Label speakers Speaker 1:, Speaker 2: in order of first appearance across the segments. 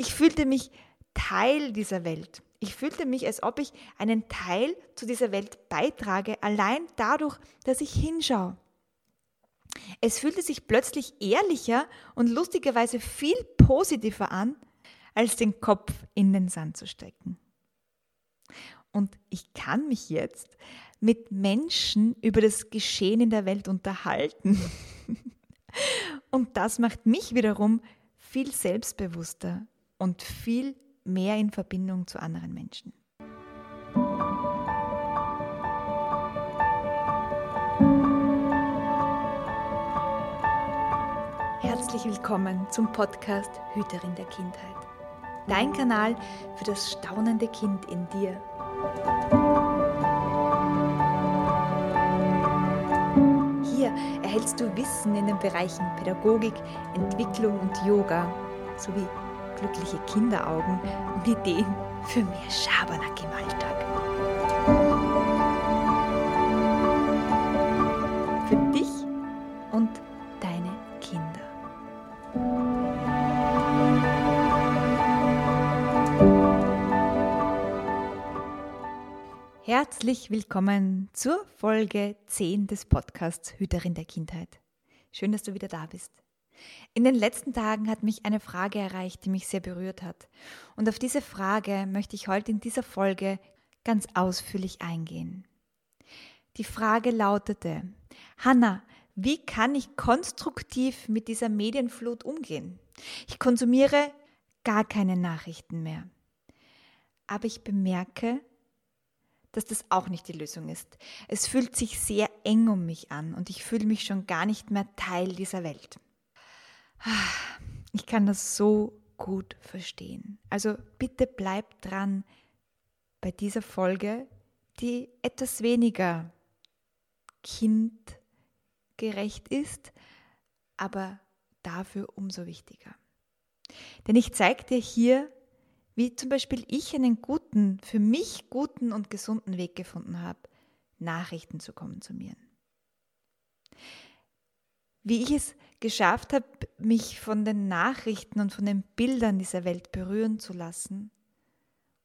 Speaker 1: Ich fühlte mich Teil dieser Welt. Ich fühlte mich, als ob ich einen Teil zu dieser Welt beitrage, allein dadurch, dass ich hinschaue. Es fühlte sich plötzlich ehrlicher und lustigerweise viel positiver an, als den Kopf in den Sand zu stecken. Und ich kann mich jetzt mit Menschen über das Geschehen in der Welt unterhalten. Und das macht mich wiederum viel selbstbewusster und viel mehr in Verbindung zu anderen Menschen. Herzlich willkommen zum Podcast Hüterin der Kindheit. Dein Kanal für das staunende Kind in dir. Hier erhältst du Wissen in den Bereichen Pädagogik, Entwicklung und Yoga sowie glückliche Kinderaugen und Ideen für mehr Schabernack im Alltag. Für dich und deine Kinder. Herzlich willkommen zur Folge 10 des Podcasts Hüterin der Kindheit. Schön, dass du wieder da bist. In den letzten Tagen hat mich eine Frage erreicht, die mich sehr berührt hat. Und auf diese Frage möchte ich heute in dieser Folge ganz ausführlich eingehen. Die Frage lautete, Hanna, wie kann ich konstruktiv mit dieser Medienflut umgehen? Ich konsumiere gar keine Nachrichten mehr. Aber ich bemerke, dass das auch nicht die Lösung ist. Es fühlt sich sehr eng um mich an und ich fühle mich schon gar nicht mehr Teil dieser Welt. Ich kann das so gut verstehen. Also bitte bleib dran bei dieser Folge, die etwas weniger kindgerecht ist, aber dafür umso wichtiger. Denn ich zeige dir hier, wie zum Beispiel ich einen guten, für mich guten und gesunden Weg gefunden habe, Nachrichten zu konsumieren. Wie ich es geschafft habe, mich von den Nachrichten und von den Bildern dieser Welt berühren zu lassen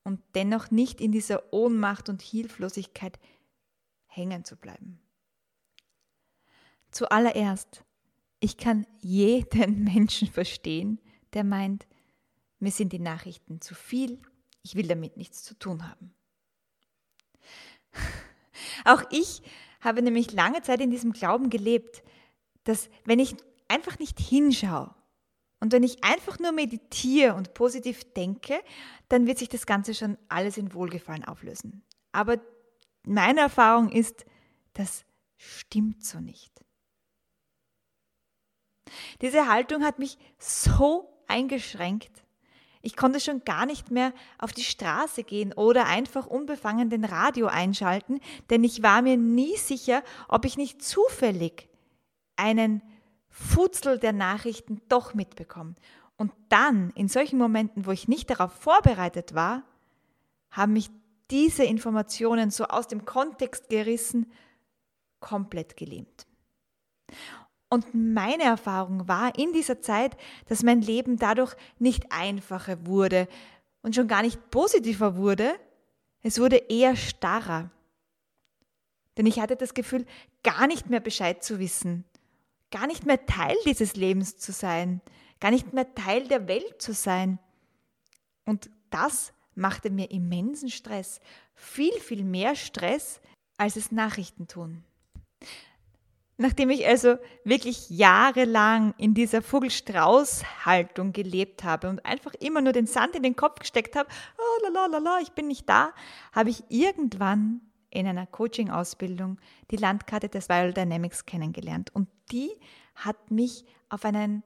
Speaker 1: und dennoch nicht in dieser Ohnmacht und Hilflosigkeit hängen zu bleiben. Zuallererst, ich kann jeden Menschen verstehen, der meint, mir sind die Nachrichten zu viel, ich will damit nichts zu tun haben. Auch ich habe nämlich lange Zeit in diesem Glauben gelebt, dass wenn ich einfach nicht hinschaue und wenn ich einfach nur meditiere und positiv denke, dann wird sich das Ganze schon alles in Wohlgefallen auflösen. Aber meine Erfahrung ist, das stimmt so nicht. Diese Haltung hat mich so eingeschränkt. Ich konnte schon gar nicht mehr auf die Straße gehen oder einfach unbefangen den Radio einschalten, denn ich war mir nie sicher, ob ich nicht zufällig einen Futzel der Nachrichten doch mitbekomme. Und dann, in solchen Momenten, wo ich nicht darauf vorbereitet war, haben mich diese Informationen so aus dem Kontext gerissen, komplett gelähmt. Und meine Erfahrung war in dieser Zeit, dass mein Leben dadurch nicht einfacher wurde und schon gar nicht positiver wurde, es wurde eher starrer. Denn ich hatte das Gefühl, gar nicht mehr Bescheid zu wissen gar nicht mehr Teil dieses Lebens zu sein, gar nicht mehr Teil der Welt zu sein. Und das machte mir immensen Stress, viel, viel mehr Stress, als es Nachrichten tun. Nachdem ich also wirklich jahrelang in dieser Vogelstrauß-Haltung gelebt habe und einfach immer nur den Sand in den Kopf gesteckt habe, oh, la, la, la, ich bin nicht da, habe ich irgendwann in einer Coaching-Ausbildung die Landkarte des Viral Dynamics kennengelernt. Und die hat mich auf, einen,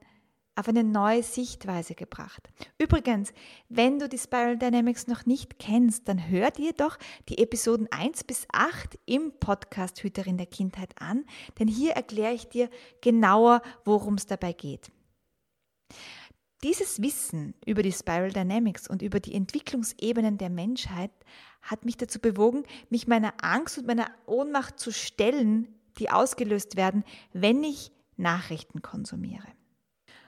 Speaker 1: auf eine neue Sichtweise gebracht. Übrigens, wenn du die Spiral Dynamics noch nicht kennst, dann hör dir doch die Episoden 1 bis 8 im Podcast Hüterin der Kindheit an, denn hier erkläre ich dir genauer, worum es dabei geht. Dieses Wissen über die Spiral Dynamics und über die Entwicklungsebenen der Menschheit hat mich dazu bewogen, mich meiner Angst und meiner Ohnmacht zu stellen, die ausgelöst werden, wenn ich Nachrichten konsumiere.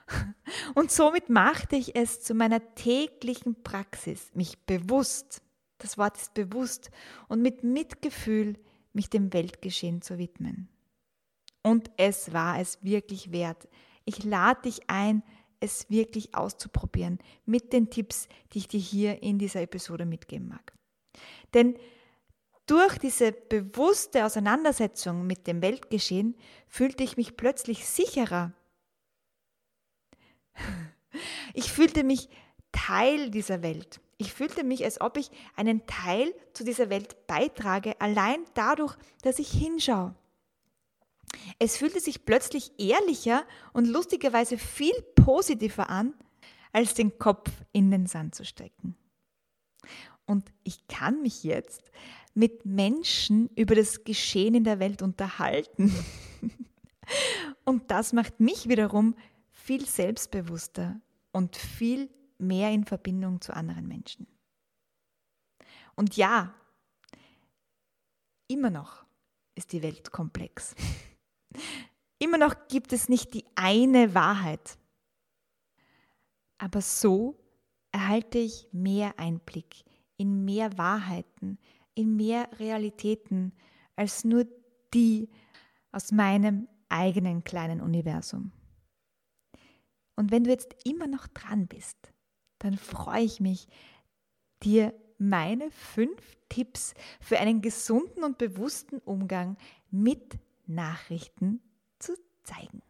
Speaker 1: Und somit machte ich es zu meiner täglichen Praxis, mich bewusst, das Wort ist bewusst, und mit Mitgefühl mich dem Weltgeschehen zu widmen. Und es war es wirklich wert. Ich lade dich ein, es wirklich auszuprobieren mit den Tipps, die ich dir hier in dieser Episode mitgeben mag. Denn durch diese bewusste Auseinandersetzung mit dem Weltgeschehen fühlte ich mich plötzlich sicherer. Ich fühlte mich Teil dieser Welt. Ich fühlte mich, als ob ich einen Teil zu dieser Welt beitrage, allein dadurch, dass ich hinschaue. Es fühlte sich plötzlich ehrlicher und lustigerweise viel positiver an, als den Kopf in den Sand zu stecken. Und ich kann mich jetzt mit Menschen über das Geschehen in der Welt unterhalten. Und das macht mich wiederum viel selbstbewusster und viel mehr in Verbindung zu anderen Menschen. Und ja, immer noch ist die Welt komplex. Immer noch gibt es nicht die eine Wahrheit. Aber so erhalte ich mehr Einblick in mehr Wahrheiten, in mehr Realitäten als nur die aus meinem eigenen kleinen Universum. Und wenn du jetzt immer noch dran bist, dann freue ich mich, dir meine fünf Tipps für einen gesunden und bewussten Umgang mit Nachrichten zu zeigen.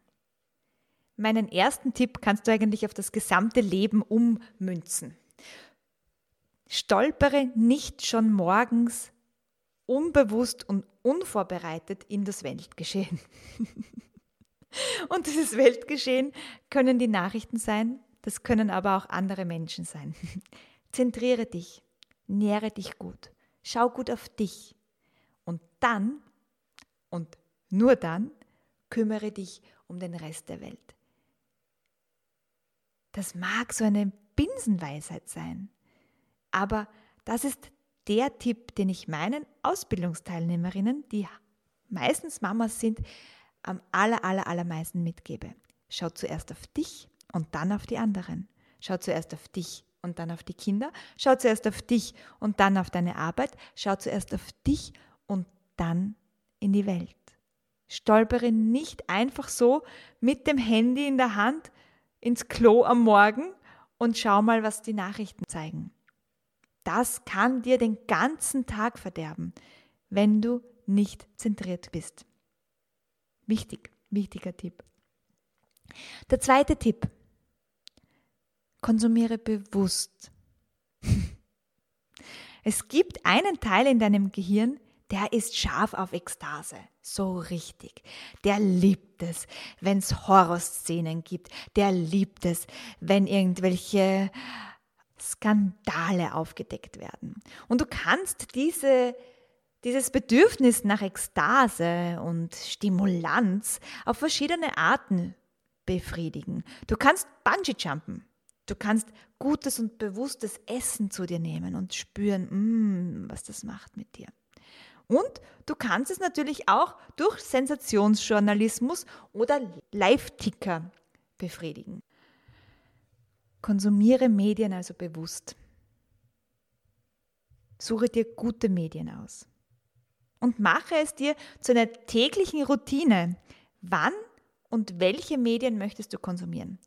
Speaker 1: Meinen ersten Tipp kannst du eigentlich auf das gesamte Leben ummünzen. Stolpere nicht schon morgens unbewusst und unvorbereitet in das Weltgeschehen. und dieses Weltgeschehen können die Nachrichten sein, das können aber auch andere Menschen sein. Zentriere dich, nähre dich gut, schau gut auf dich und dann, und nur dann, kümmere dich um den Rest der Welt. Das mag so eine Binsenweisheit sein. Aber das ist der Tipp, den ich meinen Ausbildungsteilnehmerinnen, die meistens Mamas sind, am aller, aller, allermeisten mitgebe. Schau zuerst auf dich und dann auf die anderen. Schau zuerst auf dich und dann auf die Kinder. Schau zuerst auf dich und dann auf deine Arbeit. Schau zuerst auf dich und dann in die Welt. Stolpere nicht einfach so mit dem Handy in der Hand ins Klo am Morgen und schau mal, was die Nachrichten zeigen. Das kann dir den ganzen Tag verderben, wenn du nicht zentriert bist. Wichtig, wichtiger Tipp. Der zweite Tipp. Konsumiere bewusst. Es gibt einen Teil in deinem Gehirn, der ist scharf auf Ekstase. So richtig. Der liebt es, wenn es Horrorszenen gibt. Der liebt es, wenn irgendwelche Skandale aufgedeckt werden. Und du kannst diese, dieses Bedürfnis nach Ekstase und Stimulanz auf verschiedene Arten befriedigen. Du kannst Bungee jumpen. Du kannst gutes und bewusstes Essen zu dir nehmen und spüren, mm, was das macht mit dir. Und du kannst es natürlich auch durch Sensationsjournalismus oder Live-Ticker befriedigen. Konsumiere Medien also bewusst. Suche dir gute Medien aus. Und mache es dir zu einer täglichen Routine. Wann und welche Medien möchtest du konsumieren?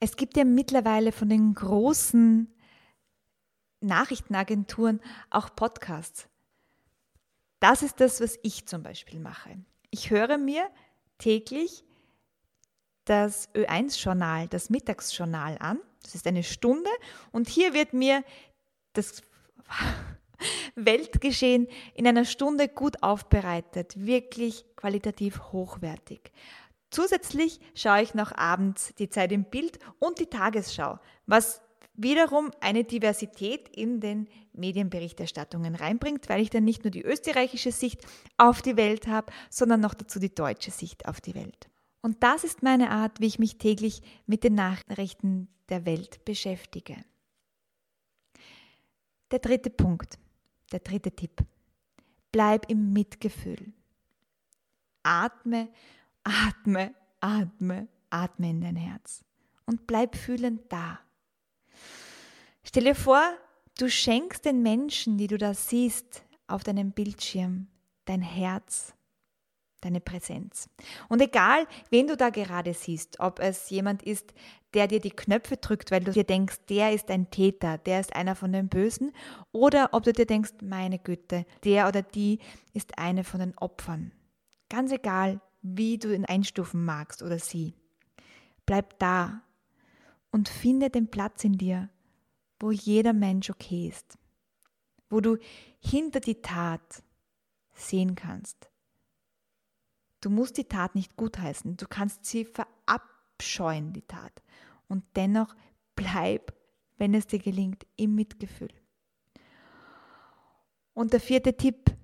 Speaker 1: Es gibt ja mittlerweile von den großen Nachrichtenagenturen auch Podcasts. Das ist das, was ich zum Beispiel mache. Ich höre mir täglich das Ö1-Journal, das Mittagsjournal an. Das ist eine Stunde und hier wird mir das Weltgeschehen in einer Stunde gut aufbereitet, wirklich qualitativ hochwertig. Zusätzlich schaue ich noch abends die Zeit im Bild und die Tagesschau, was wiederum eine Diversität in den Medienberichterstattungen reinbringt, weil ich dann nicht nur die österreichische Sicht auf die Welt habe, sondern noch dazu die deutsche Sicht auf die Welt. Und das ist meine Art, wie ich mich täglich mit den Nachrichten der Welt beschäftige. Der dritte Punkt, der dritte Tipp. Bleib im Mitgefühl. Atme, atme, atme atme in dein Herz und bleib fühlend da. Stell dir vor, du schenkst den Menschen, die du da siehst auf deinem Bildschirm, dein Herz, deine Präsenz. Und egal, wen du da gerade siehst, ob es jemand ist, der dir die Knöpfe drückt, weil du dir denkst, der ist ein Täter, der ist einer von den Bösen, oder ob du dir denkst, meine Güte, der oder die ist eine von den Opfern. Ganz egal, wie du ihn einstufen magst oder sie. Bleib da und finde den Platz in dir, wo jeder Mensch okay ist, wo du hinter die Tat sehen kannst. Du musst die Tat nicht gutheißen, du kannst sie verabscheuen, die Tat. Und dennoch bleib, wenn es dir gelingt, im Mitgefühl. Und der vierte Tipp,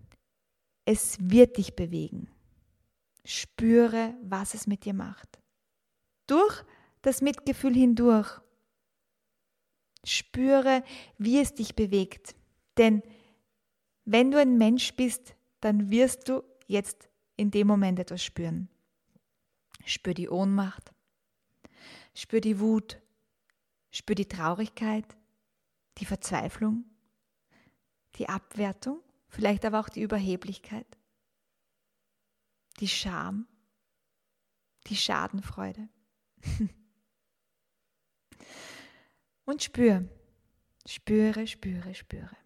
Speaker 1: es wird dich bewegen. Spüre, was es mit dir macht. Durch das Mitgefühl hindurch. Spüre, wie es dich bewegt. Denn wenn du ein Mensch bist, dann wirst du jetzt in dem Moment etwas spüren. Spür die Ohnmacht, spür die Wut, spür die Traurigkeit, die Verzweiflung, die Abwertung, vielleicht aber auch die Überheblichkeit, die Scham, die Schadenfreude. Und spür, spüre, spüre, spüre.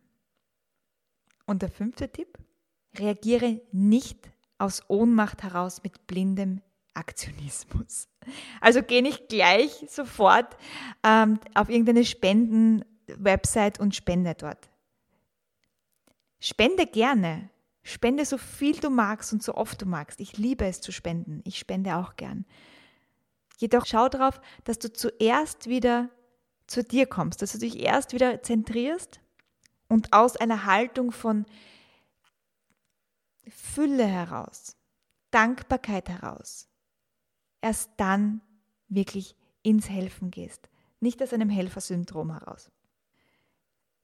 Speaker 1: Und der fünfte Tipp, reagiere nicht aus Ohnmacht heraus mit blindem Aktionismus. Also geh nicht gleich sofort ähm, auf irgendeine Spenden-Website und spende dort. Spende gerne. Spende so viel du magst und so oft du magst. Ich liebe es zu spenden. Ich spende auch gern. Jedoch schau darauf, dass du zuerst wieder zu dir kommst, dass du dich erst wieder zentrierst und aus einer Haltung von Fülle heraus, Dankbarkeit heraus, erst dann wirklich ins Helfen gehst, nicht aus einem Helfersyndrom heraus.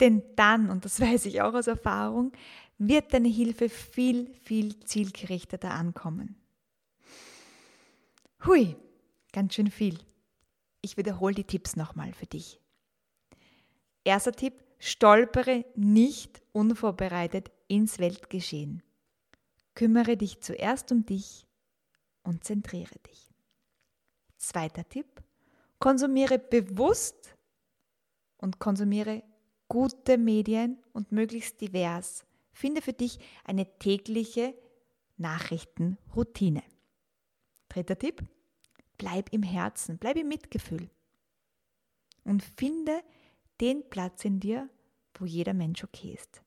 Speaker 1: Denn dann, und das weiß ich auch aus Erfahrung, wird deine Hilfe viel, viel zielgerichteter ankommen. Hui, ganz schön viel. Ich wiederhole die Tipps nochmal für dich. Erster Tipp, stolpere nicht unvorbereitet ins Weltgeschehen. Kümmere dich zuerst um dich und zentriere dich. Zweiter Tipp, konsumiere bewusst und konsumiere gute Medien und möglichst divers. Finde für dich eine tägliche Nachrichtenroutine. Dritter Tipp, bleib im Herzen, bleib im Mitgefühl und finde den Platz in dir, wo jeder Mensch okay ist.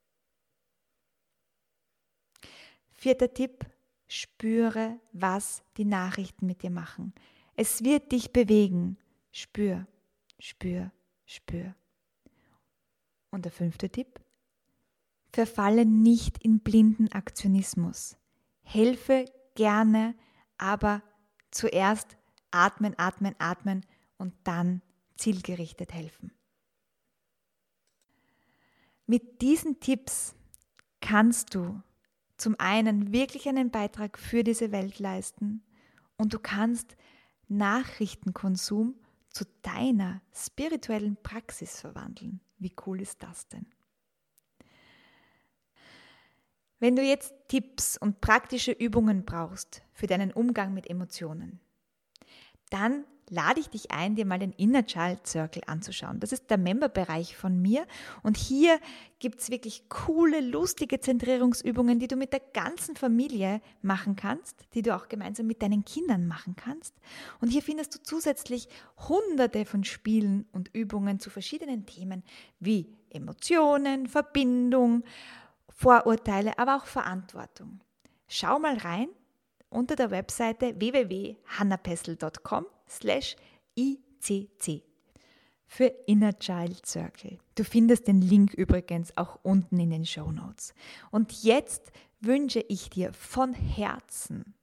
Speaker 1: Vierter Tipp, spüre, was die Nachrichten mit dir machen. Es wird dich bewegen. Spür, spür, spür. Und der fünfte Tipp, verfalle nicht in blinden Aktionismus. Helfe gerne, aber zuerst atmen, atmen, atmen und dann zielgerichtet helfen. Mit diesen Tipps kannst du zum einen wirklich einen Beitrag für diese Welt leisten und du kannst Nachrichtenkonsum zu deiner spirituellen Praxis verwandeln. Wie cool ist das denn? Wenn du jetzt Tipps und praktische Übungen brauchst für deinen Umgang mit Emotionen, dann lade ich dich ein, dir mal den Inner Child Circle anzuschauen. Das ist der Memberbereich von mir und hier gibt es wirklich coole, lustige Zentrierungsübungen, die du mit der ganzen Familie machen kannst, die du auch gemeinsam mit deinen Kindern machen kannst. Und hier findest du zusätzlich hunderte von Spielen und Übungen zu verschiedenen Themen wie Emotionen, Verbindung, Vorurteile, aber auch Verantwortung. Schau mal rein unter der Webseite www.hannapessel.com slash ICC für Inner Child Circle. Du findest den Link übrigens auch unten in den Show Notes. Und jetzt wünsche ich dir von Herzen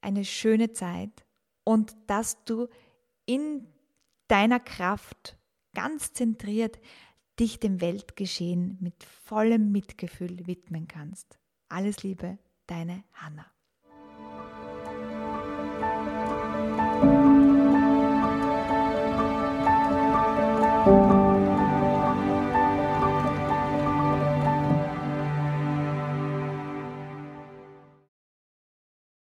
Speaker 1: eine schöne Zeit und dass du in deiner Kraft ganz zentriert dich dem Weltgeschehen mit vollem Mitgefühl widmen kannst. Alles Liebe, deine Hanna.